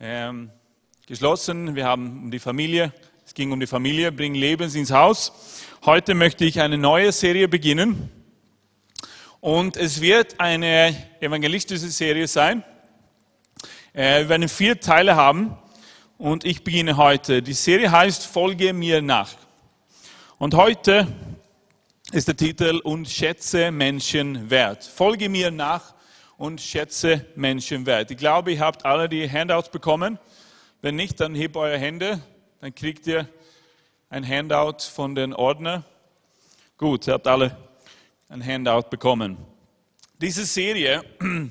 ähm, geschlossen. Wir haben um die Familie, es ging um die Familie, bringen Lebens ins Haus. Heute möchte ich eine neue Serie beginnen. Und es wird eine evangelistische Serie sein. Äh, wir werden vier Teile haben. Und ich beginne heute. Die Serie heißt Folge mir nach. Und heute ist der Titel Und schätze Menschen wert. Folge mir nach und schätze Menschen wert. Ich glaube, ihr habt alle die Handouts bekommen. Wenn nicht, dann hebt eure Hände, dann kriegt ihr ein Handout von den Ordner. Gut, ihr habt alle ein Handout bekommen. Diese Serie,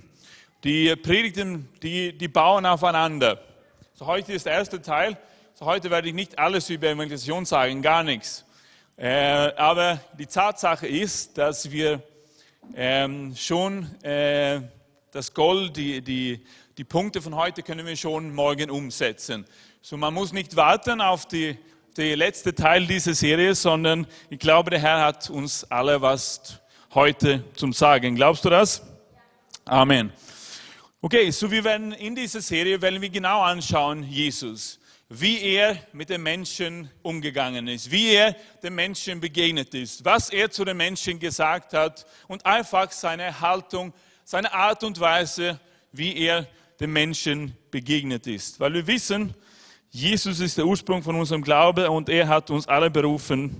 die Predigten, die, die bauen aufeinander. So heute ist der erste Teil. So heute werde ich nicht alles über Evangelisation sagen, gar nichts. Äh, aber die Tatsache ist, dass wir ähm, schon äh, das Gold, die, die, die Punkte von heute können wir schon morgen umsetzen. So man muss nicht warten auf die, die letzte Teil dieser Serie, sondern ich glaube, der Herr hat uns alle was heute zum Sagen. Glaubst du das? Amen. Okay, so wir werden in dieser Serie werden wir genau anschauen Jesus wie er mit den Menschen umgegangen ist, wie er den Menschen begegnet ist, was er zu den Menschen gesagt hat und einfach seine Haltung, seine Art und Weise, wie er den Menschen begegnet ist. Weil wir wissen, Jesus ist der Ursprung von unserem Glaube und er hat uns alle berufen,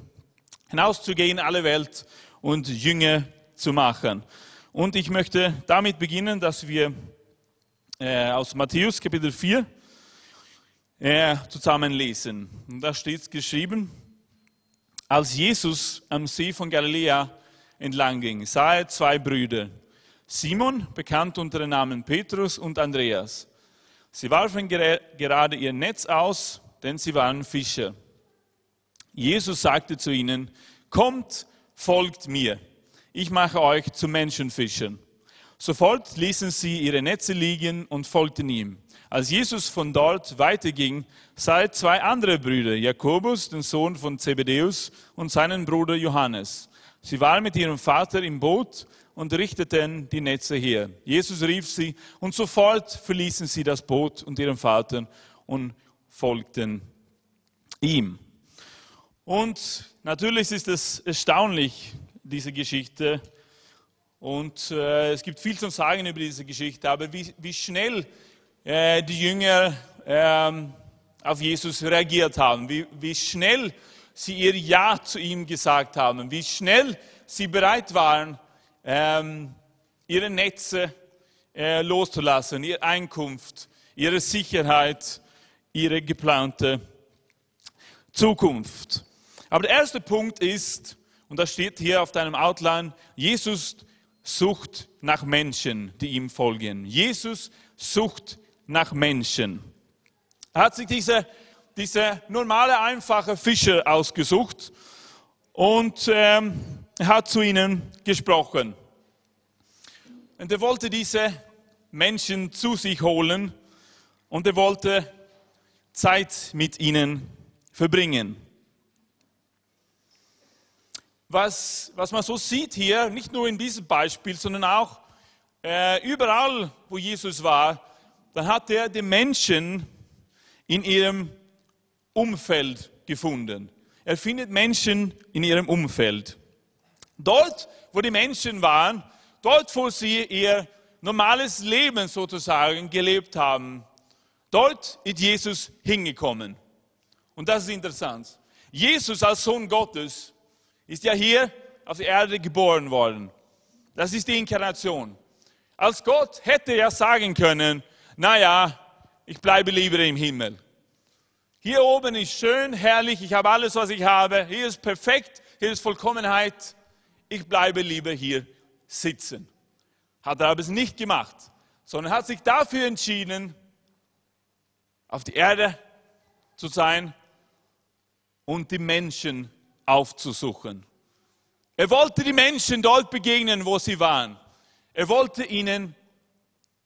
hinauszugehen in alle Welt und Jünger zu machen. Und ich möchte damit beginnen, dass wir äh, aus Matthäus Kapitel 4 äh, zusammenlesen. Und da steht geschrieben, als Jesus am See von Galiläa entlang ging, sah er zwei Brüder. Simon, bekannt unter dem Namen Petrus, und Andreas. Sie warfen gerade ihr Netz aus, denn sie waren Fischer. Jesus sagte zu ihnen, kommt, folgt mir, ich mache euch zu Menschenfischern. Sofort ließen sie ihre Netze liegen und folgten ihm. Als Jesus von dort weiterging, sah er zwei andere Brüder, Jakobus, den Sohn von Zebedeus, und seinen Bruder Johannes. Sie waren mit ihrem Vater im Boot und richteten die Netze her. Jesus rief sie und sofort verließen sie das Boot und ihren Vater und folgten ihm. Und natürlich ist es erstaunlich, diese Geschichte. Und äh, es gibt viel zu sagen über diese Geschichte, aber wie, wie schnell äh, die Jünger ähm, auf Jesus reagiert haben, wie, wie schnell sie ihr Ja zu ihm gesagt haben, wie schnell sie bereit waren, ähm, ihre Netze äh, loszulassen, ihre Einkunft, ihre Sicherheit, ihre geplante Zukunft. Aber der erste Punkt ist, und das steht hier auf deinem Outline, Jesus sucht nach Menschen, die ihm folgen. Jesus sucht nach Menschen. Er hat sich diese, diese normale, einfache Fischer ausgesucht und ähm, hat zu ihnen gesprochen. Und er wollte diese Menschen zu sich holen und er wollte Zeit mit ihnen verbringen. Was, was man so sieht hier, nicht nur in diesem Beispiel, sondern auch äh, überall, wo Jesus war, dann hat er die Menschen in ihrem Umfeld gefunden. Er findet Menschen in ihrem Umfeld. Dort, wo die Menschen waren, dort, wo sie ihr normales Leben sozusagen gelebt haben, dort ist Jesus hingekommen. Und das ist interessant. Jesus als Sohn Gottes ist ja hier auf der Erde geboren worden. Das ist die Inkarnation. Als Gott hätte er sagen können, naja, ich bleibe lieber im Himmel. Hier oben ist schön, herrlich, ich habe alles, was ich habe. Hier ist perfekt, hier ist Vollkommenheit. Ich bleibe lieber hier sitzen. Hat er aber es nicht gemacht, sondern hat sich dafür entschieden, auf die Erde zu sein und die Menschen aufzusuchen. Er wollte die Menschen dort begegnen, wo sie waren. Er wollte ihnen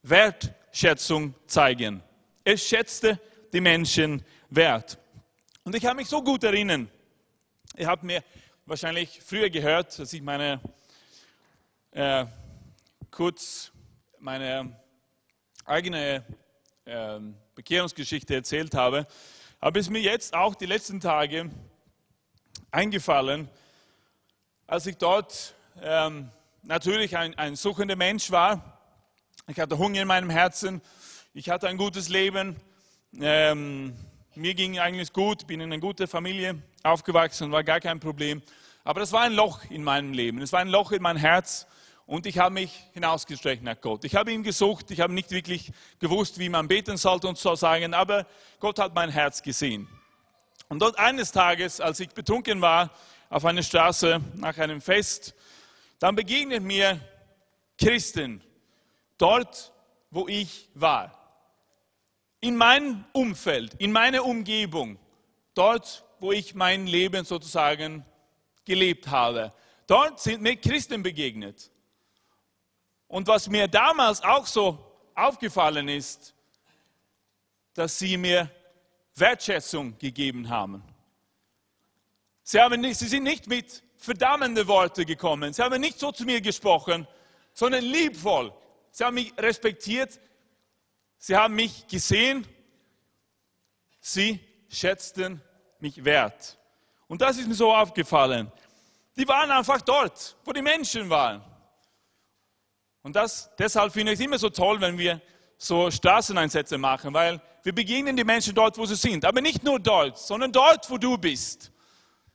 Wert Wertschätzung zeigen. Er schätzte die Menschen wert. Und ich kann mich so gut erinnern, ihr habt mir wahrscheinlich früher gehört, dass ich meine, äh, kurz meine eigene äh, Bekehrungsgeschichte erzählt habe, aber es ist mir jetzt auch die letzten Tage eingefallen, als ich dort ähm, natürlich ein, ein suchender Mensch war. Ich hatte Hunger in meinem Herzen, ich hatte ein gutes Leben, ähm, mir ging eigentlich gut, bin in einer guten Familie aufgewachsen, war gar kein Problem. Aber das war ein Loch in meinem Leben, es war ein Loch in mein Herz und ich habe mich hinausgestreckt nach Gott. Ich habe ihn gesucht, ich habe nicht wirklich gewusst, wie man beten sollte und so sagen, aber Gott hat mein Herz gesehen. Und dort eines Tages, als ich betrunken war, auf einer Straße nach einem Fest, dann begegnet mir Christen dort, wo ich war. In meinem Umfeld, in meiner Umgebung, dort, wo ich mein Leben sozusagen gelebt habe. Dort sind mir Christen begegnet. Und was mir damals auch so aufgefallen ist, dass sie mir Wertschätzung gegeben haben. Sie, haben nicht, sie sind nicht mit verdammenden Worten gekommen. Sie haben nicht so zu mir gesprochen, sondern liebvoll. Sie haben mich respektiert. Sie haben mich gesehen. Sie schätzten mich wert. Und das ist mir so aufgefallen. Die waren einfach dort, wo die Menschen waren. Und das, deshalb finde ich es immer so toll, wenn wir so Straßeneinsätze machen, weil wir begegnen die Menschen dort, wo sie sind. Aber nicht nur dort, sondern dort, wo du bist.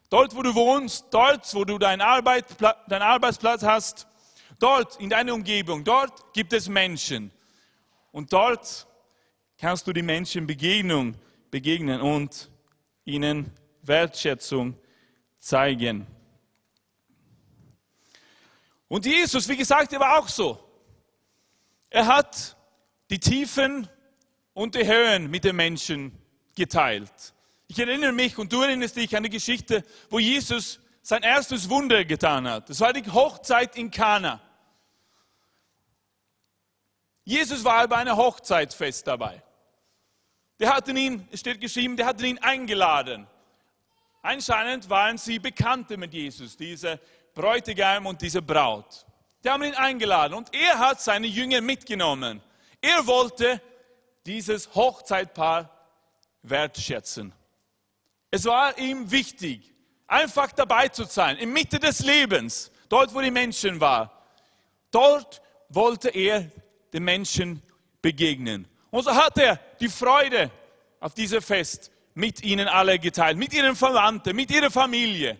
Dort, wo du wohnst, dort, wo du deinen, Arbeit, deinen Arbeitsplatz hast, dort in deiner Umgebung, dort gibt es Menschen. Und dort kannst du die Menschen Begegnung begegnen und ihnen Wertschätzung zeigen. Und Jesus, wie gesagt, er war auch so. Er hat die Tiefen und die Höhen mit den Menschen geteilt. Ich erinnere mich und du erinnerst dich an die Geschichte, wo Jesus sein erstes Wunder getan hat. Das war die Hochzeit in Kana. Jesus war bei einer Hochzeitsfest dabei. Der hatten ihn, es steht geschrieben, der hatten ihn eingeladen. Anscheinend waren sie Bekannte mit Jesus, diese Bräutigam und diese Braut. Die haben ihn eingeladen und er hat seine Jünger mitgenommen. Er wollte dieses Hochzeitpaar wertschätzen. Es war ihm wichtig, einfach dabei zu sein, in Mitte des Lebens, dort wo die Menschen waren. Dort wollte er den Menschen begegnen. Und so hat er die Freude auf diesem Fest mit ihnen alle geteilt, mit ihren Verwandten, mit ihrer Familie.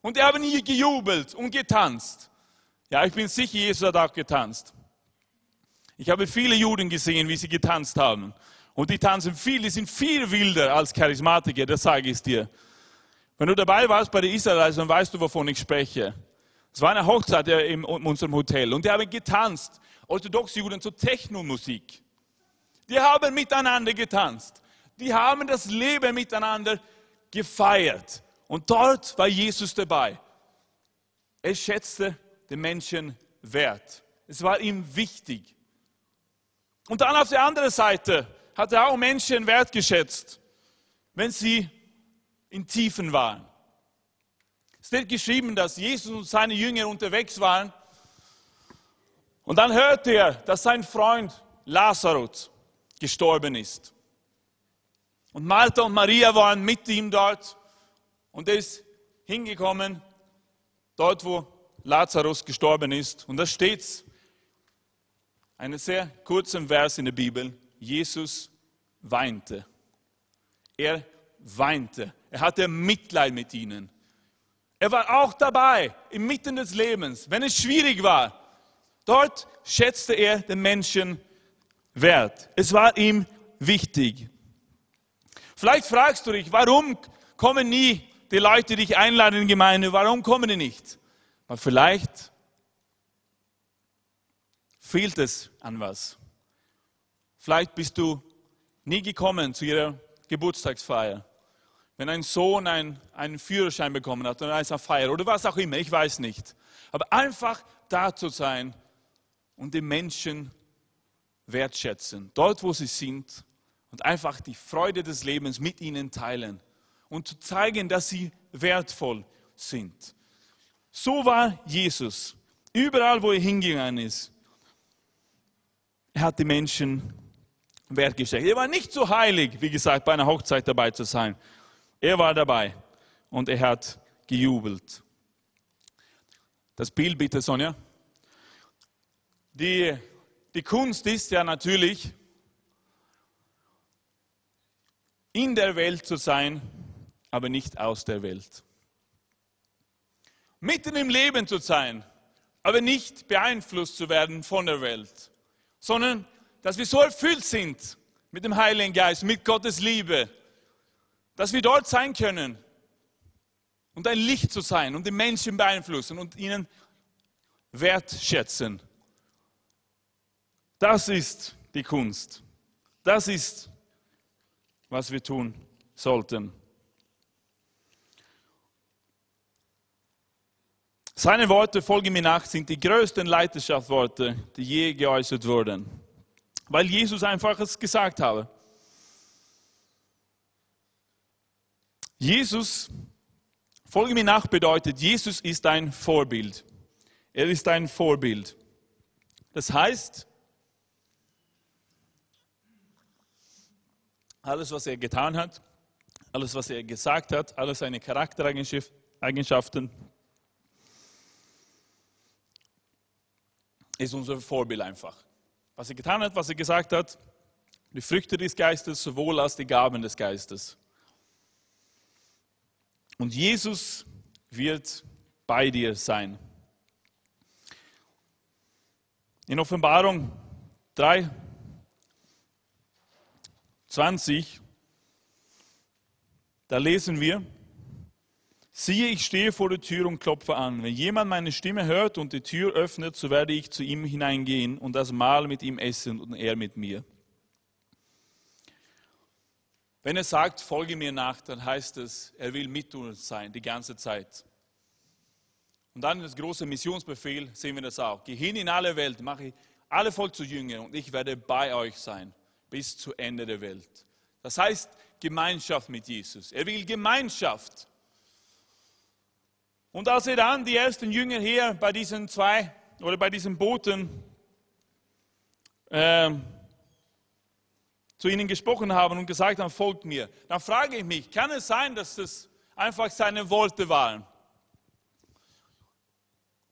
Und die haben hier gejubelt und getanzt. Ja, ich bin sicher, Jesus hat auch getanzt. Ich habe viele Juden gesehen, wie sie getanzt haben. Und die tanzen viel, die sind viel wilder als Charismatiker, das sage ich dir. Wenn du dabei warst bei der Israelites, dann weißt du, wovon ich spreche. Es war eine Hochzeit in unserem Hotel und die haben getanzt. Orthodoxe Juden zur Technomusik. Die haben miteinander getanzt. Die haben das Leben miteinander gefeiert. Und dort war Jesus dabei. Er schätzte den Menschen wert. Es war ihm wichtig. Und dann auf der anderen Seite hat er auch Menschen wertgeschätzt, wenn sie in Tiefen waren. Es wird geschrieben, dass Jesus und seine Jünger unterwegs waren. Und dann hörte er, dass sein Freund Lazarus gestorben ist. Und Martha und Maria waren mit ihm dort. Und er ist hingekommen, dort wo Lazarus gestorben ist. Und da steht einen sehr kurzen Vers in der Bibel. Jesus weinte. Er weinte. Er hatte Mitleid mit ihnen. Er war auch dabei, inmitten des Lebens, wenn es schwierig war. Dort schätzte er den Menschen wert. Es war ihm wichtig. Vielleicht fragst du dich, warum kommen nie die Leute, die dich einladen in die Gemeinde, warum kommen die nicht? Weil vielleicht fehlt es an was. Vielleicht bist du nie gekommen zu ihrer Geburtstagsfeier. Wenn ein Sohn einen, einen Führerschein bekommen hat oder eine Feier oder was auch immer, ich weiß nicht. Aber einfach da zu sein und die Menschen wertschätzen, dort wo sie sind und einfach die Freude des Lebens mit ihnen teilen und zu zeigen, dass sie wertvoll sind. So war Jesus. Überall, wo er hingegangen ist, er hat die Menschen wertgeschätzt. Er war nicht so heilig, wie gesagt, bei einer Hochzeit dabei zu sein. Er war dabei und er hat gejubelt. Das Bild bitte, Sonja. Die, die Kunst ist ja natürlich, in der Welt zu sein, aber nicht aus der Welt. Mitten im Leben zu sein, aber nicht beeinflusst zu werden von der Welt, sondern dass wir so erfüllt sind mit dem Heiligen Geist, mit Gottes Liebe, dass wir dort sein können und ein Licht zu sein und die Menschen beeinflussen und ihnen wertschätzen. Das ist die Kunst. Das ist, was wir tun sollten. Seine Worte, folge mir nach, sind die größten Leiterschaftsworte, die je geäußert wurden, weil Jesus einfach es gesagt habe. Jesus, folge mir nach bedeutet, Jesus ist ein Vorbild. Er ist ein Vorbild. Das heißt, alles, was er getan hat, alles, was er gesagt hat, alle seine Charaktereigenschaften, ist unser Vorbild einfach. Was er getan hat, was er gesagt hat, die Früchte des Geistes sowohl als die Gaben des Geistes. Und Jesus wird bei dir sein. In Offenbarung 3, 20, da lesen wir, Siehe, ich stehe vor der Tür und klopfe an. Wenn jemand meine Stimme hört und die Tür öffnet, so werde ich zu ihm hineingehen und das Mahl mit ihm essen und er mit mir. Wenn er sagt, folge mir nach, dann heißt es, er will mit uns sein, die ganze Zeit. Und dann das große Missionsbefehl, sehen wir das auch. Geh hin in alle Welt, mache alle Volk zu Jüngern und ich werde bei euch sein bis zu Ende der Welt. Das heißt Gemeinschaft mit Jesus. Er will Gemeinschaft. Und als er dann die ersten Jünger hier bei diesen zwei oder bei diesen Booten äh, zu ihnen gesprochen haben und gesagt haben, folgt mir, dann frage ich mich, kann es sein, dass das einfach seine Worte waren,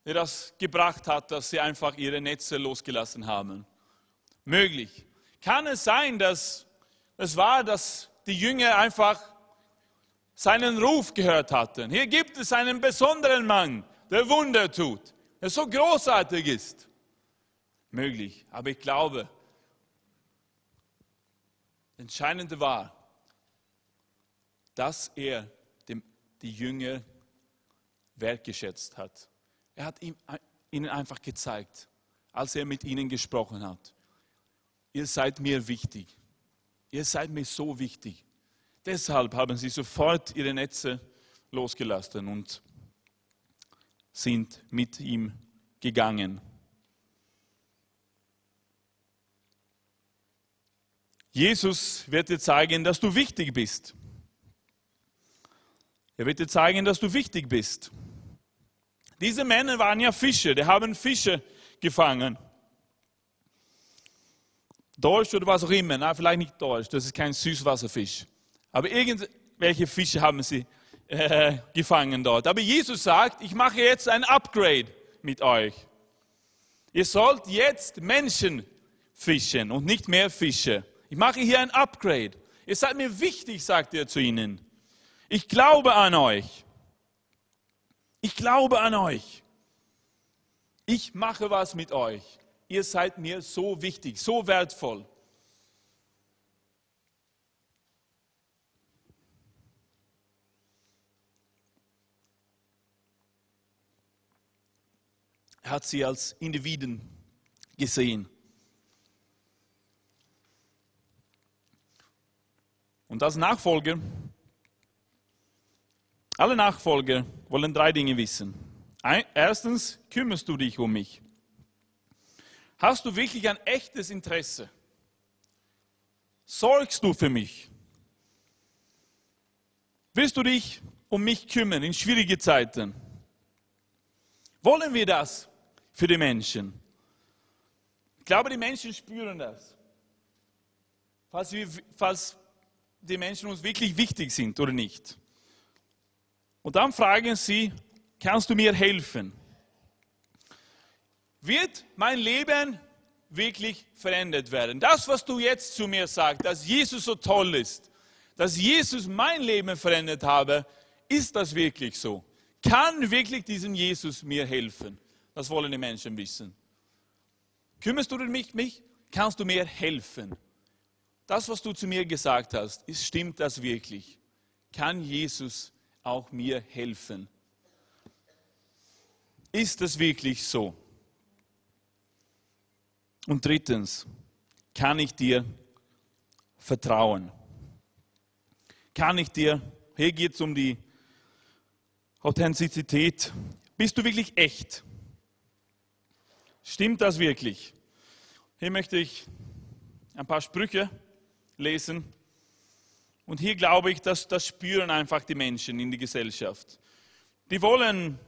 die das gebracht hat, dass sie einfach ihre Netze losgelassen haben? Möglich. Kann es sein, dass es war, dass die Jünger einfach seinen Ruf gehört hatten. Hier gibt es einen besonderen Mann, der Wunder tut, der so großartig ist. Möglich, aber ich glaube, das Entscheidende war, dass er dem, die Jünger wertgeschätzt hat. Er hat ihm, ihnen einfach gezeigt, als er mit ihnen gesprochen hat, ihr seid mir wichtig. Ihr seid mir so wichtig. Deshalb haben sie sofort ihre Netze losgelassen und sind mit ihm gegangen. Jesus wird dir zeigen, dass du wichtig bist. Er wird dir zeigen, dass du wichtig bist. Diese Männer waren ja Fische, die haben Fische gefangen. Dorsch oder was auch immer, na, vielleicht nicht Dorsch, das ist kein Süßwasserfisch. Aber irgendwelche Fische haben sie äh, gefangen dort. Aber Jesus sagt, ich mache jetzt ein Upgrade mit euch. Ihr sollt jetzt Menschen fischen und nicht mehr Fische. Ich mache hier ein Upgrade. Ihr seid mir wichtig, sagt er zu ihnen. Ich glaube an euch. Ich glaube an euch. Ich mache was mit euch. Ihr seid mir so wichtig, so wertvoll. Er hat sie als Individuen gesehen. Und als Nachfolger, alle Nachfolger wollen drei Dinge wissen. Erstens, kümmerst du dich um mich? Hast du wirklich ein echtes Interesse? Sorgst du für mich? Willst du dich um mich kümmern in schwierigen Zeiten? Wollen wir das? für die Menschen. Ich glaube, die Menschen spüren das. falls, wir, falls die Menschen uns wirklich wichtig sind oder nicht. Und dann fragen sie, kannst du mir helfen? Wird mein Leben wirklich verändert werden? Das, was du jetzt zu mir sagst, dass Jesus so toll ist, dass Jesus mein Leben verändert habe, ist das wirklich so? Kann wirklich diesem Jesus mir helfen? Das wollen die Menschen wissen. Kümmerst du dich mich? Kannst du mir helfen? Das, was du zu mir gesagt hast, ist, stimmt das wirklich? Kann Jesus auch mir helfen? Ist das wirklich so? Und drittens, kann ich dir vertrauen? Kann ich dir, hier geht es um die Authentizität, bist du wirklich echt? Stimmt das wirklich? Hier möchte ich ein paar Sprüche lesen. Und hier glaube ich, dass das spüren einfach die Menschen in der Gesellschaft. Die wollen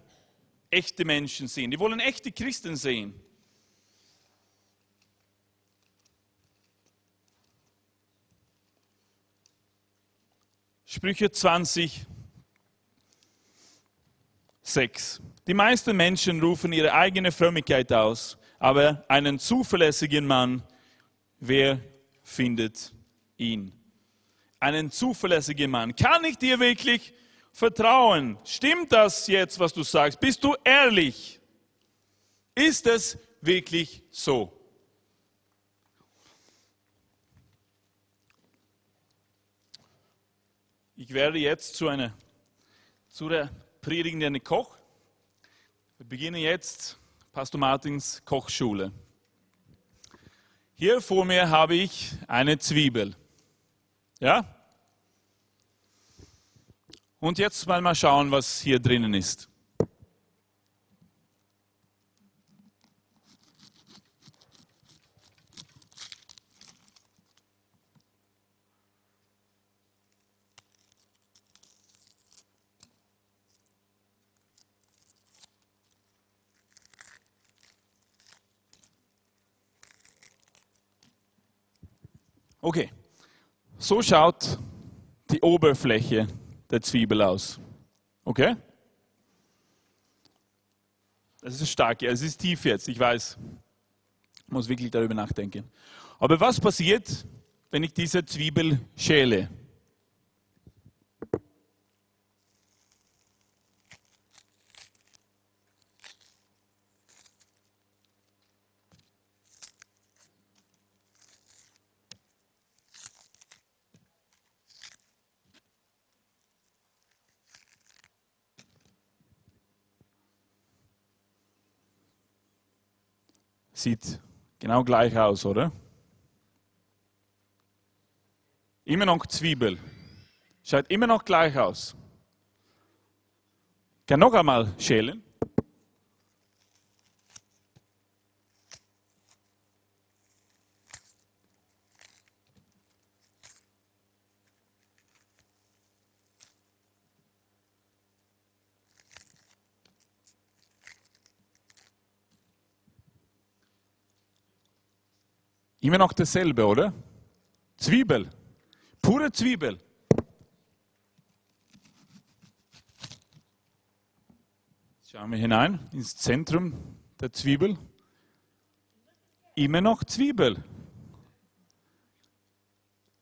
echte Menschen sehen, die wollen echte Christen sehen. Sprüche 20, 6. Die meisten Menschen rufen ihre eigene Frömmigkeit aus, aber einen zuverlässigen Mann, wer findet ihn? Einen zuverlässigen Mann. Kann ich dir wirklich vertrauen? Stimmt das jetzt, was du sagst? Bist du ehrlich? Ist es wirklich so? Ich werde jetzt zu einer zu der predigende Koch. Wir beginnen jetzt Pastor Martins Kochschule. Hier vor mir habe ich eine Zwiebel. Ja? Und jetzt mal mal schauen, was hier drinnen ist. Okay, so schaut die Oberfläche der Zwiebel aus. Okay? Das ist stark, es ist tief jetzt, ich weiß. Ich muss wirklich darüber nachdenken. Aber was passiert, wenn ich diese Zwiebel schäle? Sieht genau gleich aus, oder? Immer noch Zwiebel. Schaut immer noch gleich aus. Kann noch einmal schälen. Immer noch dasselbe, oder? Zwiebel. Pure Zwiebel. Schauen wir hinein ins Zentrum der Zwiebel. Immer noch Zwiebel.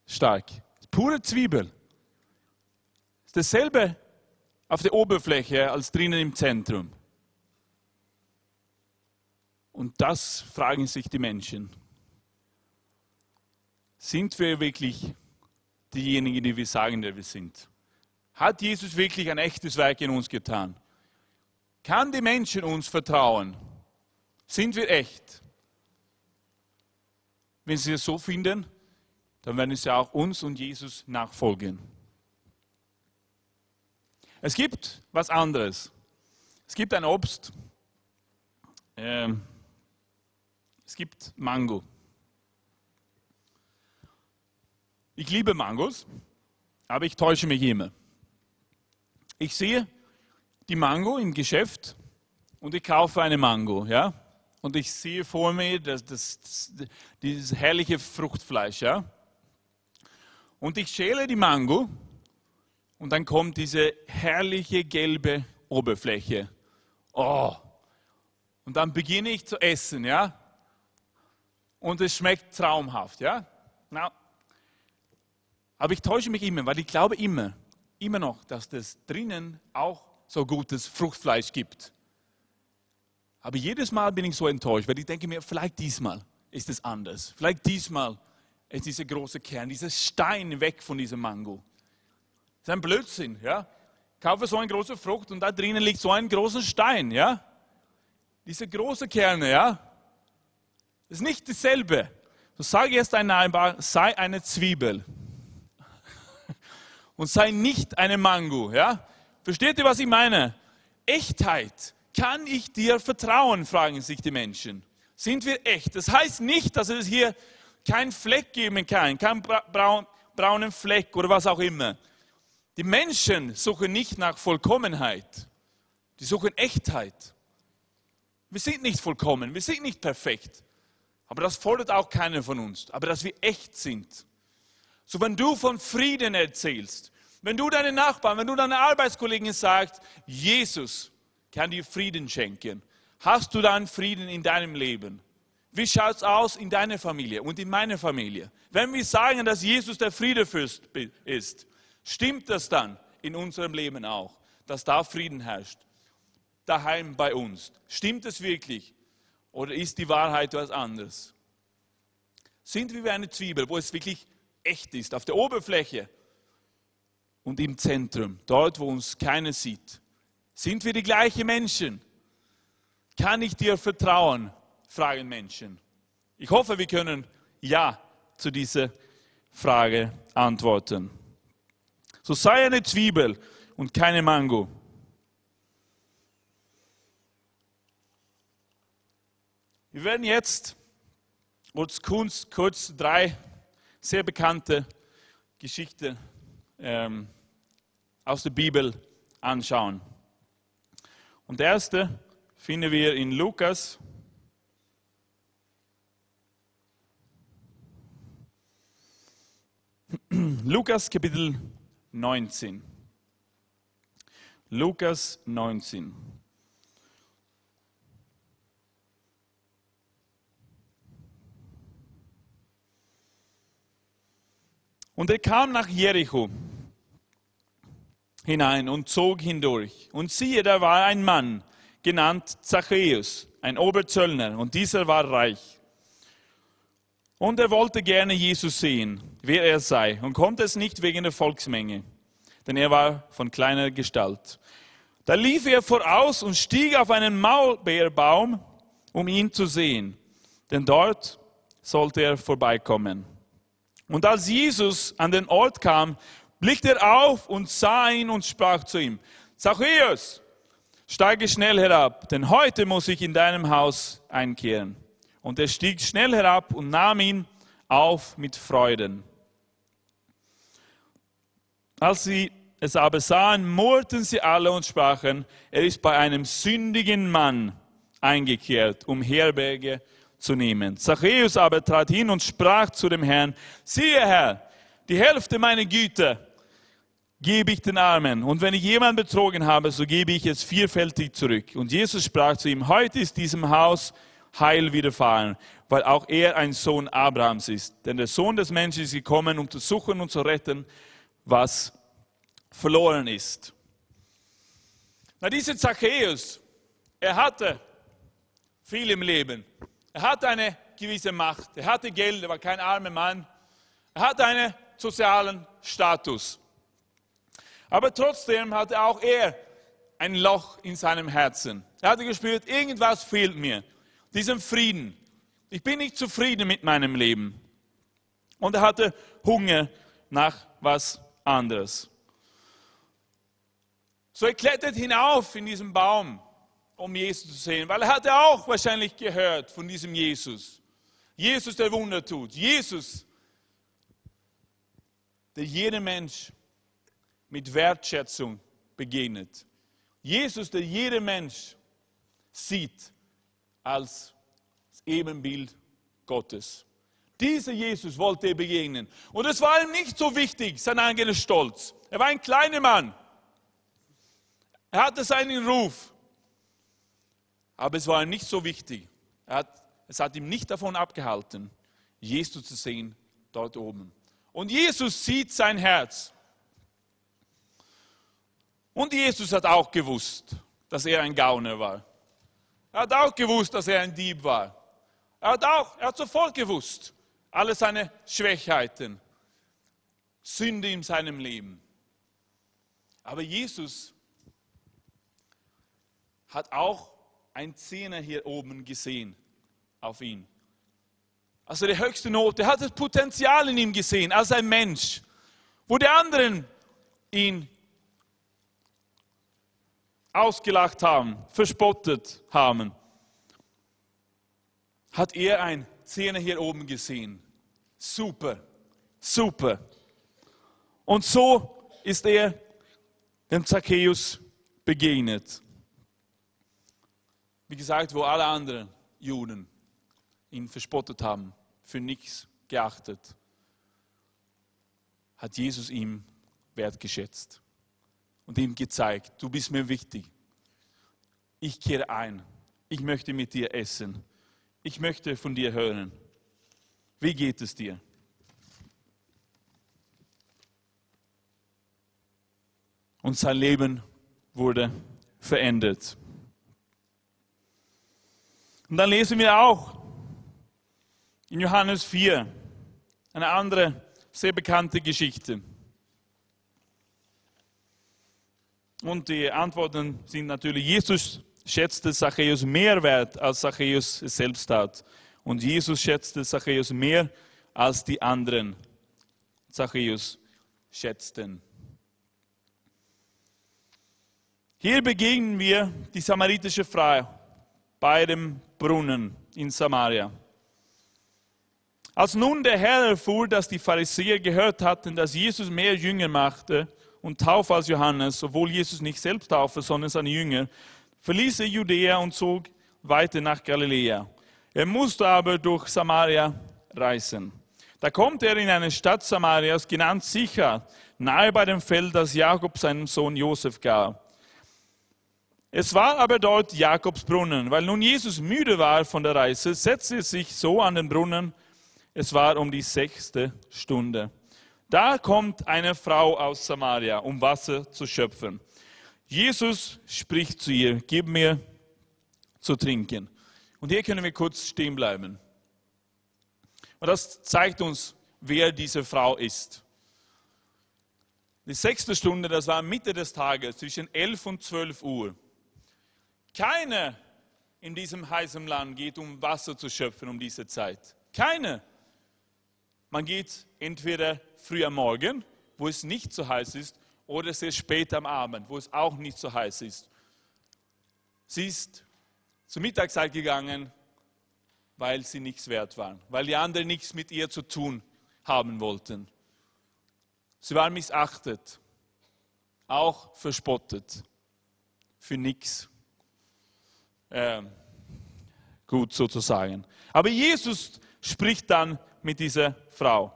Stark. Pure Zwiebel. Ist dasselbe auf der Oberfläche als drinnen im Zentrum. Und das fragen sich die Menschen. Sind wir wirklich diejenigen, die wir sagen, der wir sind? Hat Jesus wirklich ein echtes Werk in uns getan? Kann die Menschen uns vertrauen? Sind wir echt? Wenn sie es so finden, dann werden sie auch uns und Jesus nachfolgen. Es gibt was anderes. Es gibt ein Obst. Ähm, es gibt Mango. Ich liebe Mangos, aber ich täusche mich immer. Ich sehe die Mango im Geschäft und ich kaufe eine Mango, ja? Und ich sehe vor mir das, das, das, dieses herrliche Fruchtfleisch, ja? Und ich schäle die Mango und dann kommt diese herrliche gelbe Oberfläche. Oh. Und dann beginne ich zu essen, ja? Und es schmeckt traumhaft, ja? Na, aber ich täusche mich immer, weil ich glaube immer, immer noch, dass es drinnen auch so gutes Fruchtfleisch gibt. Aber jedes Mal bin ich so enttäuscht, weil ich denke mir, vielleicht diesmal ist es anders. Vielleicht diesmal ist dieser große Kern, dieser Stein weg von diesem Mango. Das ist ein Blödsinn, ja? Kaufe so eine große Frucht und da drinnen liegt so ein großer Stein, ja? Diese große Kerne, ja? Das ist nicht dasselbe. So sage jetzt ein Nachbar, sei eine Zwiebel. Und sei nicht eine Mango, ja? Versteht ihr, was ich meine? Echtheit. Kann ich dir vertrauen, fragen sich die Menschen. Sind wir echt? Das heißt nicht, dass es hier keinen Fleck geben kann, keinen braun, braunen Fleck oder was auch immer. Die Menschen suchen nicht nach Vollkommenheit. Die suchen Echtheit. Wir sind nicht vollkommen, wir sind nicht perfekt. Aber das fordert auch keiner von uns. Aber dass wir echt sind. So wenn du von Frieden erzählst, wenn du deinen Nachbarn, wenn du deinen Arbeitskollegen sagst, Jesus kann dir Frieden schenken, hast du dann Frieden in deinem Leben? Wie schaut es aus in deiner Familie und in meiner Familie? Wenn wir sagen, dass Jesus der Friedefürst ist, stimmt das dann in unserem Leben auch, dass da Frieden herrscht? Daheim bei uns. Stimmt es wirklich? Oder ist die Wahrheit etwas anderes? Sind wir wie eine Zwiebel, wo es wirklich echt ist, auf der Oberfläche und im Zentrum, dort, wo uns keiner sieht? Sind wir die gleichen Menschen? Kann ich dir vertrauen? fragen Menschen. Ich hoffe, wir können Ja zu dieser Frage antworten. So sei eine Zwiebel und keine Mango. Wir werden jetzt kurz, kurz drei sehr bekannte Geschichten ähm, aus der Bibel anschauen. Und der erste finden wir in Lukas Lukas Kapitel 19. Lukas 19. Und er kam nach Jericho hinein und zog hindurch. Und siehe, da war ein Mann, genannt Zachäus, ein Oberzöllner, und dieser war reich. Und er wollte gerne Jesus sehen, wer er sei, und konnte es nicht wegen der Volksmenge, denn er war von kleiner Gestalt. Da lief er voraus und stieg auf einen Maulbeerbaum, um ihn zu sehen, denn dort sollte er vorbeikommen. Und als Jesus an den Ort kam, blickte er auf und sah ihn und sprach zu ihm, Zachäus, steige schnell herab, denn heute muss ich in deinem Haus einkehren. Und er stieg schnell herab und nahm ihn auf mit Freuden. Als sie es aber sahen, murrten sie alle und sprachen, er ist bei einem sündigen Mann eingekehrt, um Herberge zu nehmen. Zachäus aber trat hin und sprach zu dem Herrn, siehe Herr, die Hälfte meiner Güter gebe ich den Armen. Und wenn ich jemanden betrogen habe, so gebe ich es vierfältig zurück. Und Jesus sprach zu ihm, heute ist diesem Haus Heil widerfahren, weil auch er ein Sohn Abrahams ist. Denn der Sohn des Menschen ist gekommen, um zu suchen und zu retten, was verloren ist. Na, dieser Zachäus, er hatte viel im Leben. Er hatte eine gewisse Macht. Er hatte Geld, er war kein armer Mann. Er hatte einen sozialen Status. Aber trotzdem hatte auch er ein Loch in seinem Herzen. Er hatte gespürt, irgendwas fehlt mir diesem Frieden. Ich bin nicht zufrieden mit meinem Leben. Und er hatte Hunger nach was anderes. So er klettert hinauf in diesen Baum, um Jesus zu sehen, weil er hatte auch wahrscheinlich gehört von diesem Jesus. Jesus, der Wunder tut. Jesus, der jedem Mensch mit Wertschätzung begegnet. Jesus, der jeder Mensch sieht als das Ebenbild Gottes. Dieser Jesus wollte er begegnen. Und es war ihm nicht so wichtig, sein eigener Stolz. Er war ein kleiner Mann. Er hatte seinen Ruf. Aber es war ihm nicht so wichtig. Hat, es hat ihm nicht davon abgehalten, Jesus zu sehen dort oben. Und Jesus sieht sein Herz. Und Jesus hat auch gewusst, dass er ein Gauner war. Er hat auch gewusst, dass er ein Dieb war. Er hat auch, er hat sofort gewusst, alle seine Schwächheiten, Sünde in seinem Leben. Aber Jesus hat auch ein Zehner hier oben gesehen auf ihn. Also die höchste Note, er hat das Potenzial in ihm gesehen, als ein Mensch, wo die anderen ihn ausgelacht haben, verspottet haben, hat er ein Zehner hier oben gesehen. Super, super. Und so ist er dem Zacchaeus begegnet. Wie gesagt, wo alle anderen Juden ihn verspottet haben, für nichts geachtet, hat Jesus ihm wertgeschätzt und ihm gezeigt, du bist mir wichtig. Ich kehre ein. Ich möchte mit dir essen. Ich möchte von dir hören. Wie geht es dir? Und sein Leben wurde verändert. Und dann lesen wir auch in Johannes 4 eine andere sehr bekannte Geschichte. Und die Antworten sind natürlich, Jesus schätzte Zachäus mehr wert, als Zachäus es selbst tat. Und Jesus schätzte Zachäus mehr, als die anderen Zachäus schätzten. Hier begegnen wir die samaritische Frau bei dem Brunnen in Samaria. Als nun der Herr erfuhr, dass die Pharisäer gehört hatten, dass Jesus mehr Jünger machte und taufe als Johannes, obwohl Jesus nicht selbst taufe, sondern seine Jünger, verließ er Judäa und zog weiter nach Galiläa. Er musste aber durch Samaria reisen. Da kommt er in eine Stadt Samarias, genannt Sicher, nahe bei dem Feld, das Jakob seinem Sohn Josef gab. Es war aber dort Jakobs Brunnen. Weil nun Jesus müde war von der Reise, setzte er sich so an den Brunnen. Es war um die sechste Stunde. Da kommt eine Frau aus Samaria, um Wasser zu schöpfen. Jesus spricht zu ihr, gib mir zu trinken. Und hier können wir kurz stehen bleiben. Und das zeigt uns, wer diese Frau ist. Die sechste Stunde, das war Mitte des Tages, zwischen 11 und 12 Uhr. Keiner in diesem heißen Land geht, um Wasser zu schöpfen um diese Zeit. Keiner. Man geht entweder früh am Morgen, wo es nicht so heiß ist, oder sehr spät am Abend, wo es auch nicht so heiß ist. Sie ist zur Mittagszeit gegangen, weil sie nichts wert waren, weil die anderen nichts mit ihr zu tun haben wollten. Sie waren missachtet, auch verspottet, für nichts äh, gut sozusagen. Aber Jesus spricht dann mit dieser Frau.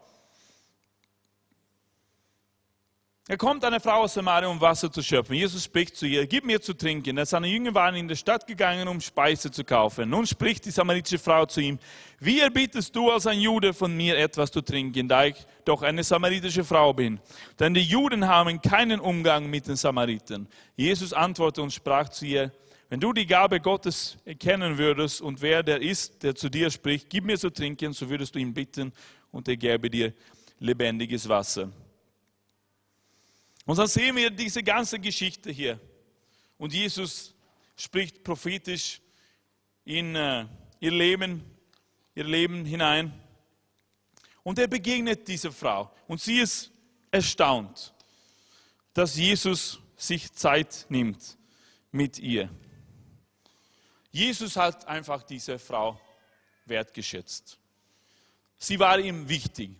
Er kommt eine Frau aus Samaria, um Wasser zu schöpfen. Jesus spricht zu ihr, gib mir zu trinken. Seine Jünger waren in die Stadt gegangen, um Speise zu kaufen. Nun spricht die samaritische Frau zu ihm, wie erbietest du als ein Jude von mir etwas zu trinken, da ich doch eine samaritische Frau bin? Denn die Juden haben keinen Umgang mit den Samaritern. Jesus antwortete und sprach zu ihr, wenn du die Gabe Gottes erkennen würdest und wer der ist, der zu dir spricht, gib mir zu trinken, so würdest du ihn bitten und er gäbe dir lebendiges Wasser. Und dann sehen wir diese ganze Geschichte hier. Und Jesus spricht prophetisch in äh, ihr Leben, ihr Leben hinein. Und er begegnet dieser Frau. Und sie ist erstaunt, dass Jesus sich Zeit nimmt mit ihr. Jesus hat einfach diese Frau wertgeschätzt. Sie war ihm wichtig.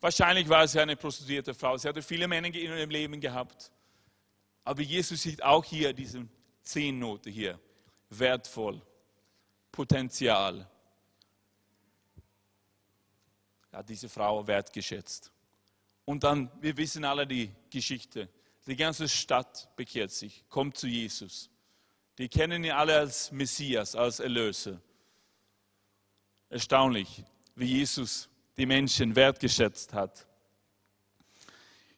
Wahrscheinlich war sie eine prostituierte Frau. Sie hatte viele Männer in ihrem Leben gehabt. Aber Jesus sieht auch hier diese Zehnnote hier. Wertvoll. Potenzial. hat diese Frau wertgeschätzt. Und dann, wir wissen alle die Geschichte. Die ganze Stadt bekehrt sich, kommt zu Jesus. Die kennen ihn alle als Messias, als Erlöser. Erstaunlich, wie Jesus die Menschen wertgeschätzt hat.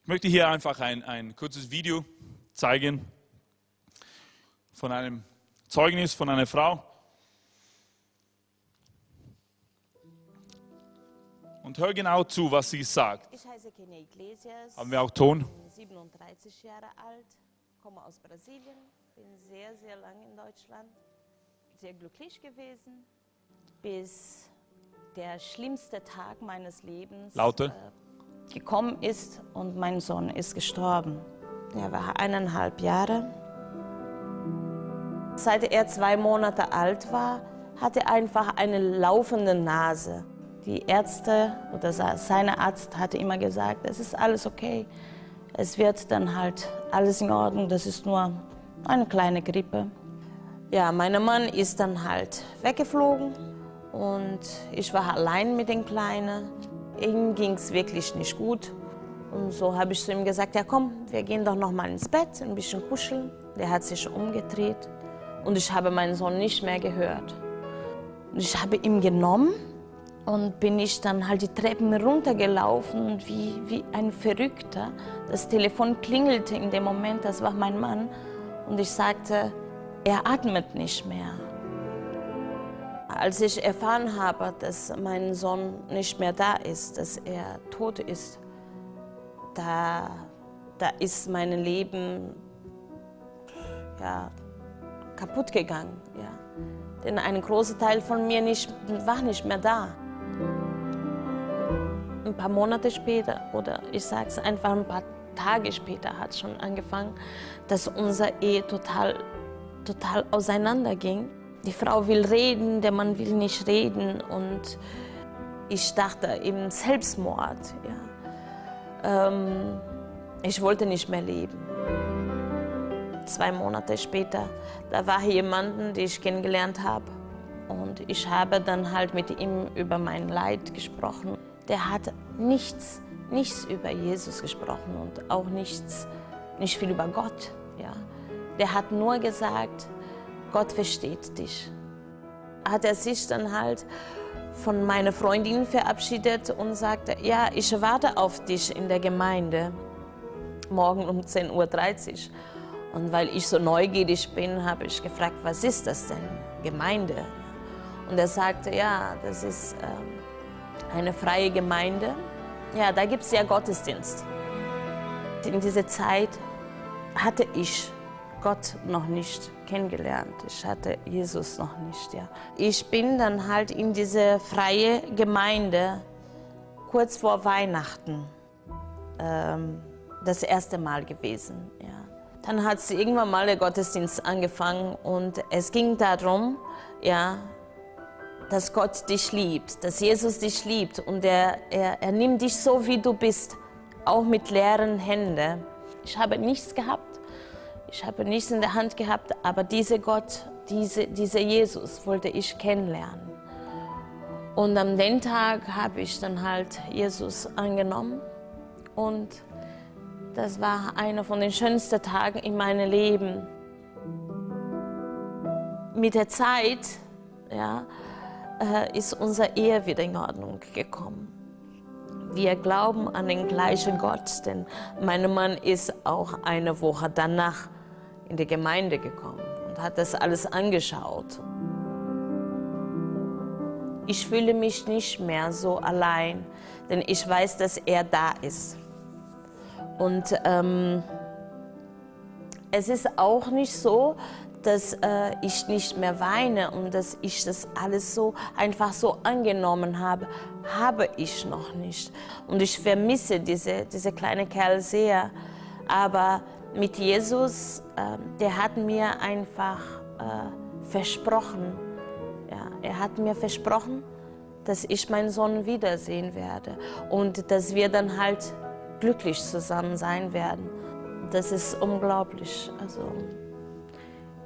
Ich möchte hier einfach ein, ein kurzes Video zeigen von einem Zeugnis von einer Frau. Und hör genau zu, was sie sagt. Ich heiße Kenia Iglesias. Haben wir auch Ton? Bin 37 Jahre alt, komme aus Brasilien, bin sehr, sehr lange in Deutschland, sehr glücklich gewesen, bis der schlimmste Tag meines Lebens Lauter. Äh, gekommen ist und mein Sohn ist gestorben. Er war eineinhalb Jahre. Seit er zwei Monate alt war, hatte er einfach eine laufende Nase. Die Ärzte oder seine Arzt hatte immer gesagt, es ist alles okay. Es wird dann halt alles in Ordnung, das ist nur eine kleine Grippe. Ja, mein Mann ist dann halt weggeflogen und ich war allein mit den Kleinen. Ihm ging es wirklich nicht gut. Und so habe ich zu ihm gesagt, ja komm, wir gehen doch noch mal ins Bett, ein bisschen kuscheln. Der hat sich umgedreht und ich habe meinen Sohn nicht mehr gehört. Ich habe ihn genommen und bin ich dann halt die Treppen runtergelaufen wie, wie ein Verrückter. Das Telefon klingelte in dem Moment, das war mein Mann. Und ich sagte, er atmet nicht mehr. Als ich erfahren habe, dass mein Sohn nicht mehr da ist, dass er tot ist, da, da ist mein Leben ja, kaputt gegangen. Ja. Denn ein großer Teil von mir nicht, war nicht mehr da. Ein paar Monate später, oder ich sage es einfach ein paar Tage später, hat schon angefangen, dass unser Ehe total, total auseinanderging. Die Frau will reden, der Mann will nicht reden und ich dachte eben Selbstmord. Ja. Ähm, ich wollte nicht mehr leben. Zwei Monate später, da war jemand, den ich kennengelernt habe. Und ich habe dann halt mit ihm über mein Leid gesprochen. Der hat nichts, nichts über Jesus gesprochen und auch nichts, nicht viel über Gott. Ja. Der hat nur gesagt, Gott versteht dich. Hat er sich dann halt von meiner Freundin verabschiedet und sagte, ja, ich warte auf dich in der Gemeinde morgen um 10.30 Uhr. Und weil ich so neugierig bin, habe ich gefragt, was ist das denn? Gemeinde. Und er sagte, ja, das ist ähm, eine freie Gemeinde. Ja, da gibt es ja Gottesdienst. In dieser Zeit hatte ich Gott noch nicht kennengelernt. Ich hatte Jesus noch nicht. Ja. Ich bin dann halt in diese freie Gemeinde kurz vor Weihnachten ähm, das erste Mal gewesen. Ja. Dann hat irgendwann mal der Gottesdienst angefangen und es ging darum, ja, dass Gott dich liebt, dass Jesus dich liebt und er, er, er nimmt dich so, wie du bist, auch mit leeren Händen. Ich habe nichts gehabt, ich habe nichts in der Hand gehabt, aber dieser Gott, diese, dieser Jesus wollte ich kennenlernen. Und am den Tag habe ich dann halt Jesus angenommen und das war einer von den schönsten Tagen in meinem Leben. Mit der Zeit ja, äh, ist unsere Ehe wieder in Ordnung gekommen. Wir glauben an den gleichen Gott, denn mein Mann ist auch eine Woche danach in die Gemeinde gekommen und hat das alles angeschaut. Ich fühle mich nicht mehr so allein, denn ich weiß, dass er da ist. Und ähm, es ist auch nicht so, dass äh, ich nicht mehr weine und dass ich das alles so einfach so angenommen habe, habe ich noch nicht. Und ich vermisse diese, diese kleine Kerl sehr. Aber mit Jesus, äh, der hat mir einfach äh, versprochen, ja, er hat mir versprochen, dass ich meinen Sohn wiedersehen werde und dass wir dann halt glücklich zusammen sein werden. Das ist unglaublich. Also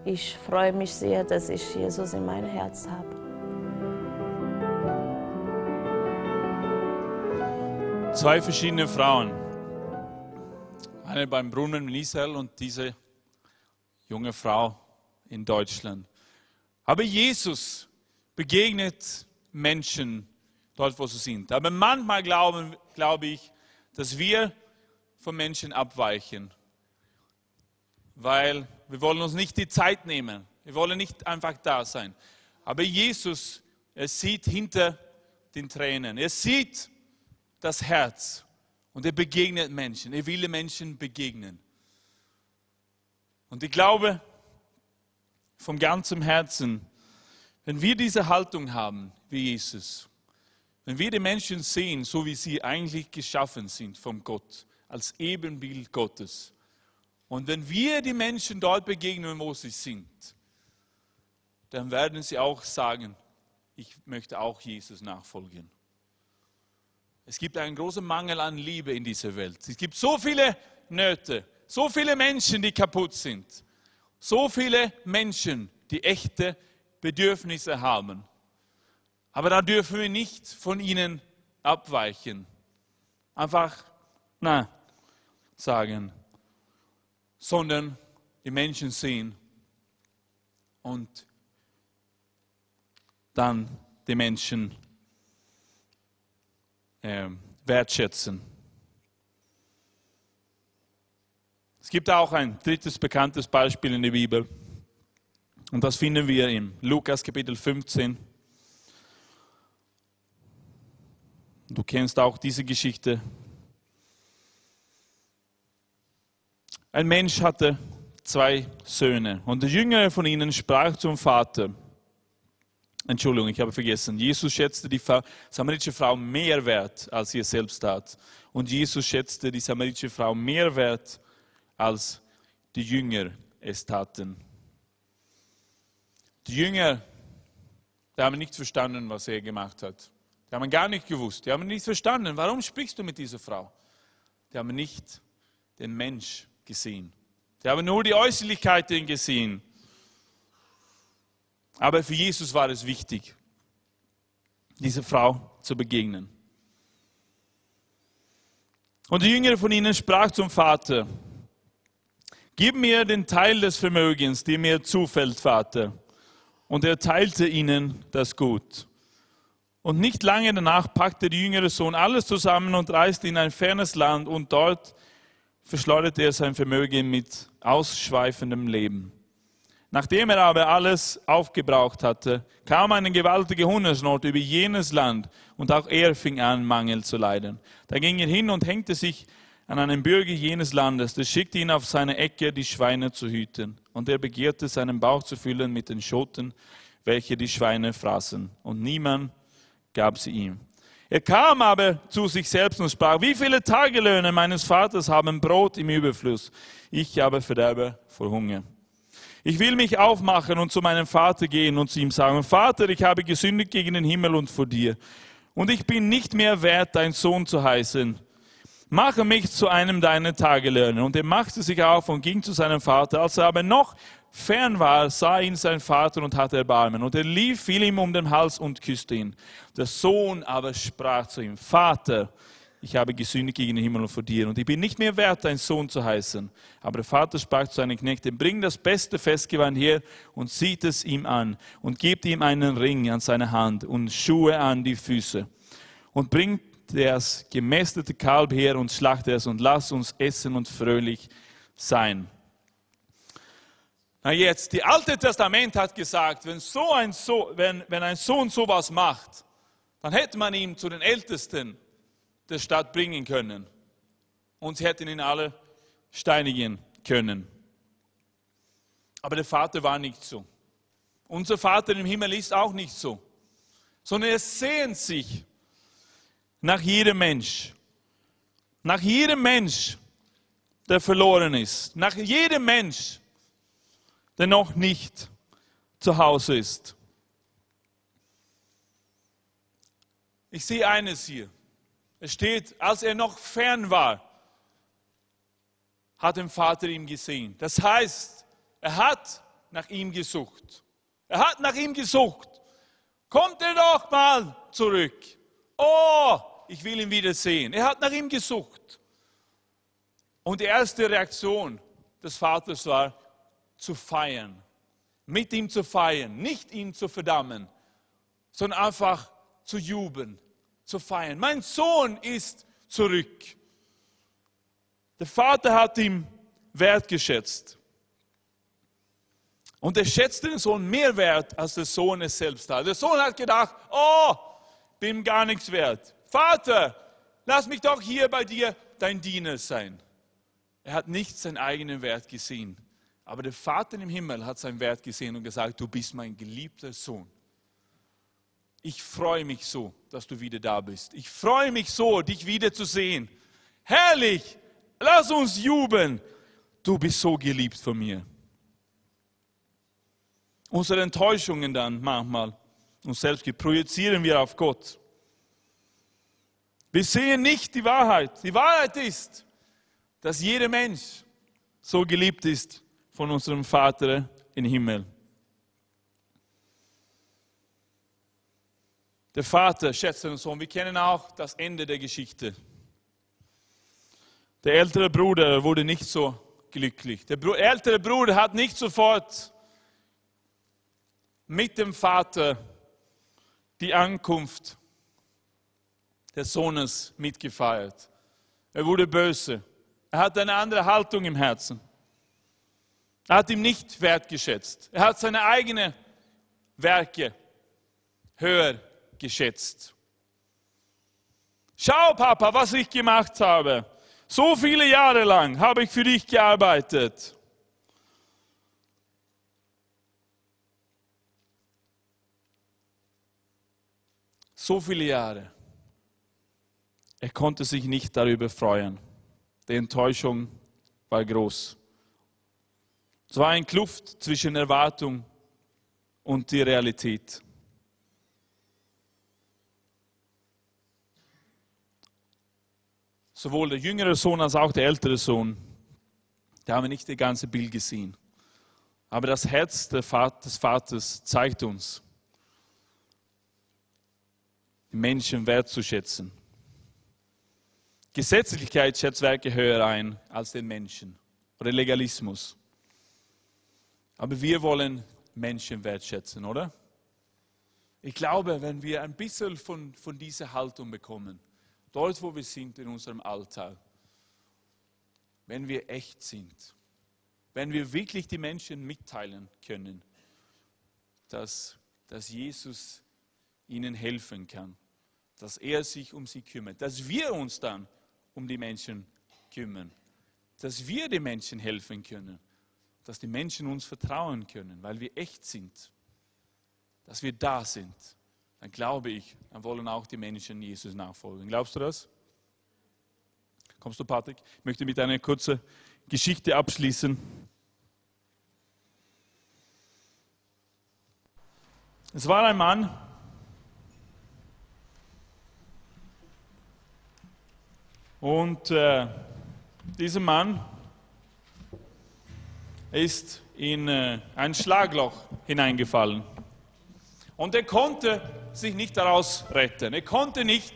ich freue mich sehr, dass ich Jesus in mein Herz habe. zwei verschiedene Frauen. Eine beim Brunnen in Israel und diese junge Frau in Deutschland. Aber Jesus begegnet Menschen dort, wo sie sind. Aber manchmal glauben, glaube ich, dass wir von Menschen abweichen, weil wir wollen uns nicht die Zeit nehmen. Wir wollen nicht einfach da sein. Aber Jesus, er sieht hinter den Tränen. Er sieht das Herz und er begegnet Menschen. Er will Menschen begegnen. Und ich glaube vom ganzen Herzen, wenn wir diese Haltung haben wie Jesus, wenn wir die Menschen sehen, so wie sie eigentlich geschaffen sind vom Gott, als Ebenbild Gottes, und wenn wir die Menschen dort begegnen, wo sie sind, dann werden sie auch sagen, ich möchte auch Jesus nachfolgen. Es gibt einen großen Mangel an Liebe in dieser Welt. Es gibt so viele Nöte, so viele Menschen, die kaputt sind, so viele Menschen, die echte Bedürfnisse haben. Aber da dürfen wir nicht von ihnen abweichen. Einfach, na, sagen, sondern die Menschen sehen und dann die Menschen äh, wertschätzen. Es gibt auch ein drittes bekanntes Beispiel in der Bibel. Und das finden wir im Lukas Kapitel 15. Du kennst auch diese Geschichte. Ein Mensch hatte zwei Söhne und der jüngere von ihnen sprach zum Vater, Entschuldigung, ich habe vergessen. Jesus schätzte die samaritische Frau mehr wert, als er selbst tat. Und Jesus schätzte die samaritische Frau mehr wert, als die Jünger es taten. Die Jünger, die haben nicht verstanden, was er gemacht hat. Die haben gar nicht gewusst. Die haben nicht verstanden, warum sprichst du mit dieser Frau? Die haben nicht den Mensch gesehen. Die haben nur die Äußerlichkeiten gesehen. Aber für Jesus war es wichtig, dieser Frau zu begegnen. Und der Jüngere von ihnen sprach zum Vater, Gib mir den Teil des Vermögens, der mir zufällt, Vater. Und er teilte ihnen das Gut. Und nicht lange danach packte der jüngere Sohn alles zusammen und reiste in ein fernes Land und dort verschleuderte er sein Vermögen mit ausschweifendem Leben. Nachdem er aber alles aufgebraucht hatte, kam eine gewaltige Hungersnot über jenes Land und auch er fing an, Mangel zu leiden. Da ging er hin und hängte sich an einen Bürger jenes Landes, der schickte ihn auf seine Ecke, die Schweine zu hüten. Und er begehrte, seinen Bauch zu füllen mit den Schoten, welche die Schweine fraßen. Und niemand gab sie ihm. Er kam aber zu sich selbst und sprach, wie viele Tagelöhne meines Vaters haben Brot im Überfluss, ich aber verderbe vor Hunger. Ich will mich aufmachen und zu meinem Vater gehen und zu ihm sagen, Vater, ich habe gesündigt gegen den Himmel und vor dir. Und ich bin nicht mehr wert, dein Sohn zu heißen. Mache mich zu einem deiner Tagelöhner. Und er machte sich auf und ging zu seinem Vater. Als er aber noch fern war, sah ihn sein Vater und hatte Erbarmen. Und er lief, fiel ihm um den Hals und küsste ihn. Der Sohn aber sprach zu ihm, Vater, ich habe gesündigt gegen den Himmel und vor dir und ich bin nicht mehr wert, dein Sohn zu heißen. Aber der Vater sprach zu seinen Knechten, bring das beste Festgewand her und zieht es ihm an und gebt ihm einen Ring an seine Hand und Schuhe an die Füße und bringt das gemästete Kalb her und schlachte es und lass uns essen und fröhlich sein. Na jetzt, die Alte Testament hat gesagt, wenn, so ein so wenn, wenn ein Sohn sowas macht, dann hätte man ihn zu den Ältesten der Stadt bringen können. Und sie hätten ihn alle steinigen können. Aber der Vater war nicht so. Unser Vater im Himmel ist auch nicht so. Sondern er sehnt sich nach jedem Mensch. Nach jedem Mensch, der verloren ist. Nach jedem Mensch, der noch nicht zu Hause ist. Ich sehe eines hier. Es steht, als er noch fern war, hat der Vater ihn gesehen. Das heißt, er hat nach ihm gesucht. Er hat nach ihm gesucht. Kommt er doch mal zurück. Oh, ich will ihn wiedersehen. Er hat nach ihm gesucht. Und die erste Reaktion des Vaters war, zu feiern. Mit ihm zu feiern, nicht ihn zu verdammen, sondern einfach zu jubeln, zu feiern. Mein Sohn ist zurück. Der Vater hat ihm wertgeschätzt. Und er schätzte den Sohn mehr wert, als der Sohn es selbst hat. Der Sohn hat gedacht, oh, bin gar nichts wert. Vater, lass mich doch hier bei dir dein Diener sein. Er hat nicht seinen eigenen Wert gesehen. Aber der Vater im Himmel hat seinen Wert gesehen und gesagt, du bist mein geliebter Sohn. Ich freue mich so, dass du wieder da bist. Ich freue mich so, dich wieder zu sehen. Herrlich, lass uns jubeln. Du bist so geliebt von mir unsere Enttäuschungen dann manchmal uns selbst projizieren wir auf Gott. Wir sehen nicht die Wahrheit. Die Wahrheit ist, dass jeder Mensch so geliebt ist von unserem Vater im Himmel. Der Vater schätzt den Sohn. Wir kennen auch das Ende der Geschichte. Der ältere Bruder wurde nicht so glücklich. Der ältere Bruder hat nicht sofort mit dem Vater die Ankunft des Sohnes mitgefeiert. Er wurde böse. Er hatte eine andere Haltung im Herzen. Er hat ihm nicht wertgeschätzt. Er hat seine eigenen Werke höher geschätzt. Schau, Papa, was ich gemacht habe. So viele Jahre lang habe ich für dich gearbeitet. So viele Jahre. Er konnte sich nicht darüber freuen. Die Enttäuschung war groß. Es war ein Kluft zwischen Erwartung und die Realität. Sowohl der jüngere Sohn als auch der ältere Sohn, da haben wir nicht das ganze Bild gesehen. Aber das Herz des Vaters zeigt uns, Menschen wertzuschätzen. Gesetzlichkeit schätzt Werke höher ein als den Menschen oder Legalismus. Aber wir wollen Menschen wertschätzen, oder? Ich glaube, wenn wir ein bisschen von, von dieser Haltung bekommen, dort wo wir sind in unserem Alltag, wenn wir echt sind, wenn wir wirklich die Menschen mitteilen können, dass, dass Jesus ihnen helfen kann, dass er sich um sie kümmert, dass wir uns dann um die Menschen kümmern, dass wir den Menschen helfen können, dass die Menschen uns vertrauen können, weil wir echt sind, dass wir da sind. Dann glaube ich, dann wollen auch die Menschen Jesus nachfolgen. Glaubst du das? Kommst du, Patrick? Ich möchte mit einer kurzen Geschichte abschließen. Es war ein Mann, Und äh, dieser Mann ist in äh, ein Schlagloch hineingefallen. Und er konnte sich nicht daraus retten. Er konnte nicht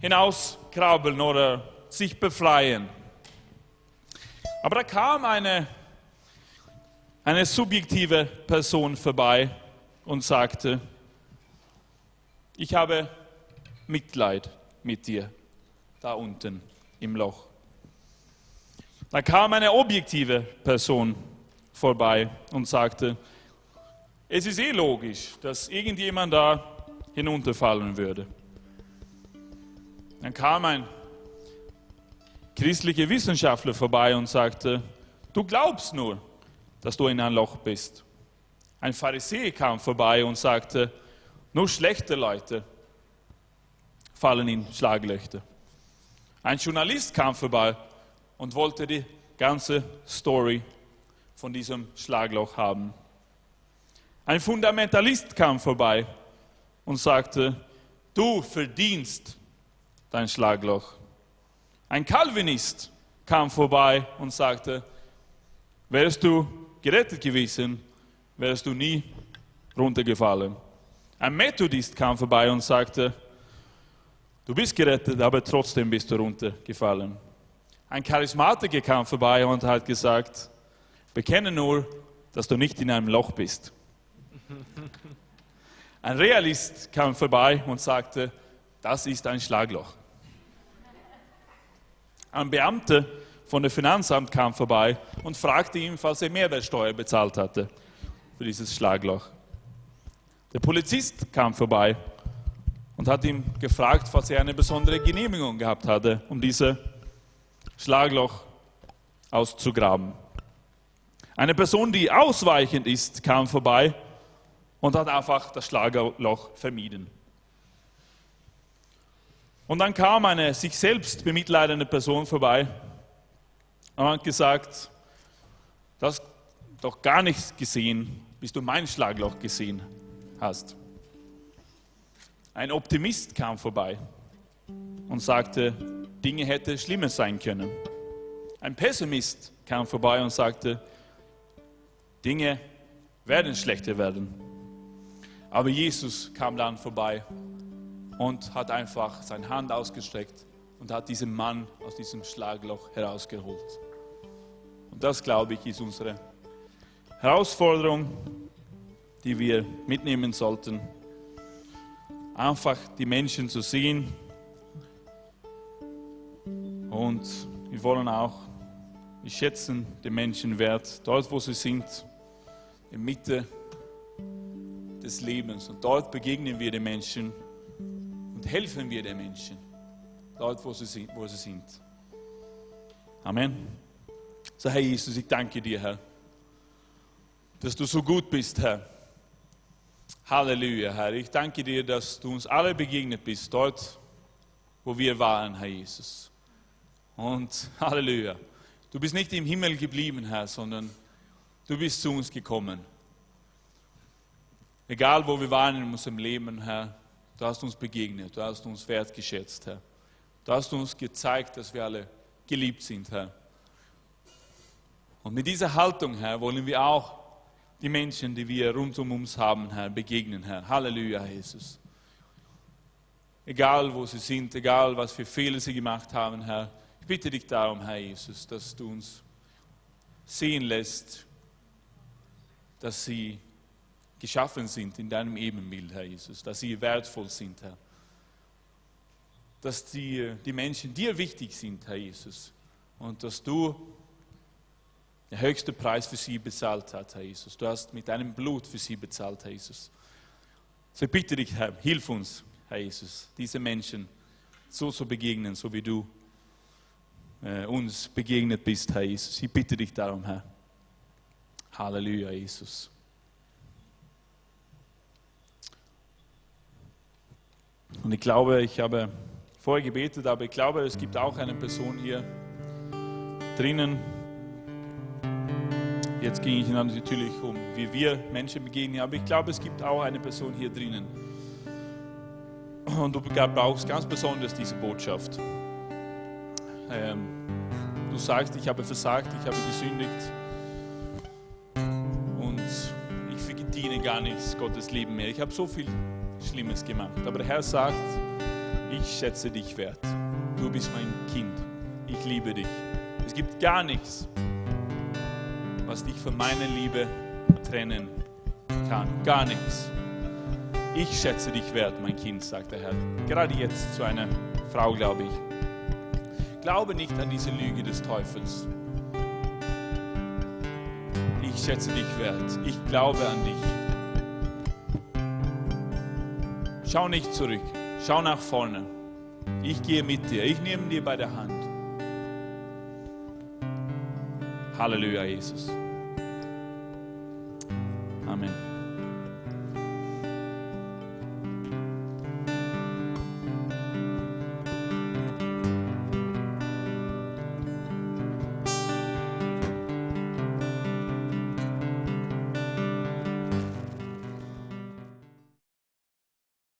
hinauskrabbeln oder sich befreien. Aber da kam eine, eine subjektive Person vorbei und sagte, ich habe Mitleid mit dir, da unten im Loch. Da kam eine objektive Person vorbei und sagte, es ist eh logisch, dass irgendjemand da hinunterfallen würde. Dann kam ein christlicher Wissenschaftler vorbei und sagte, du glaubst nur, dass du in ein Loch bist. Ein Pharisäer kam vorbei und sagte, nur schlechte Leute fallen in Schlaglöcher. Ein Journalist kam vorbei und wollte die ganze Story von diesem Schlagloch haben. Ein Fundamentalist kam vorbei und sagte, du verdienst dein Schlagloch. Ein Calvinist kam vorbei und sagte, wärst du gerettet gewesen, wärst du nie runtergefallen. Ein Methodist kam vorbei und sagte, Du bist gerettet, aber trotzdem bist du runtergefallen. Ein Charismatiker kam vorbei und hat gesagt, bekenne nur, dass du nicht in einem Loch bist. Ein Realist kam vorbei und sagte, das ist ein Schlagloch. Ein Beamter von der Finanzamt kam vorbei und fragte ihn, falls er Mehrwertsteuer bezahlt hatte für dieses Schlagloch. Der Polizist kam vorbei und hat ihn gefragt, falls er eine besondere Genehmigung gehabt hatte, um dieses Schlagloch auszugraben. Eine Person, die ausweichend ist, kam vorbei und hat einfach das Schlagloch vermieden. Und dann kam eine sich selbst bemitleidende Person vorbei und hat gesagt, du hast doch gar nichts gesehen, bis du mein Schlagloch gesehen hast. Ein Optimist kam vorbei und sagte, Dinge hätte schlimmer sein können. Ein Pessimist kam vorbei und sagte, Dinge werden schlechter werden. Aber Jesus kam dann vorbei und hat einfach seine Hand ausgestreckt und hat diesen Mann aus diesem Schlagloch herausgeholt. Und das, glaube ich, ist unsere Herausforderung, die wir mitnehmen sollten. Einfach die Menschen zu sehen. Und wir wollen auch, wir schätzen den Menschen wert, dort wo sie sind, in Mitte des Lebens. Und dort begegnen wir den Menschen und helfen wir den Menschen, dort wo sie, wo sie sind. Amen. So, Herr Jesus, ich danke dir, Herr, dass du so gut bist, Herr. Halleluja, Herr. Ich danke dir, dass du uns alle begegnet bist, dort, wo wir waren, Herr Jesus. Und Halleluja. Du bist nicht im Himmel geblieben, Herr, sondern du bist zu uns gekommen. Egal, wo wir waren in unserem Leben, Herr, Du hast uns begegnet, du hast uns wertgeschätzt, Herr. Du hast uns gezeigt, dass wir alle geliebt sind, Herr. Und mit dieser Haltung, Herr, wollen wir auch die Menschen, die wir rund um uns haben, Herr, begegnen, Herr. Halleluja, Jesus. Egal, wo sie sind, egal, was für Fehler sie gemacht haben, Herr. Bitte dich darum, Herr Jesus, dass du uns sehen lässt, dass sie geschaffen sind in deinem Ebenbild, Herr Jesus, dass sie wertvoll sind, Herr. Dass die, die Menschen dir wichtig sind, Herr Jesus. Und dass du den höchsten Preis für sie bezahlt hast, Herr Jesus. Du hast mit deinem Blut für sie bezahlt, Herr Jesus. So bitte dich, Herr, hilf uns, Herr Jesus, diese Menschen so zu begegnen, so wie du uns begegnet bist, Herr Jesus. Ich bitte dich darum, Herr. Halleluja, Jesus. Und ich glaube, ich habe vorher gebetet, aber ich glaube, es gibt auch eine Person hier drinnen. Jetzt ging ich natürlich um, wie wir Menschen begegnen, aber ich glaube, es gibt auch eine Person hier drinnen. Und du brauchst ganz besonders diese Botschaft. Sagst, ich habe versagt, ich habe gesündigt und ich verdiene gar nichts Gottes Leben mehr. Ich habe so viel Schlimmes gemacht. Aber der Herr sagt, ich schätze dich wert. Du bist mein Kind. Ich liebe dich. Es gibt gar nichts, was dich von meiner Liebe trennen kann. Gar nichts. Ich schätze dich wert, mein Kind, sagt der Herr. Gerade jetzt zu einer Frau, glaube ich. Glaube nicht an diese Lüge des Teufels. Ich schätze dich wert. Ich glaube an dich. Schau nicht zurück, schau nach vorne. Ich gehe mit dir, ich nehme dir bei der Hand. Halleluja, Jesus.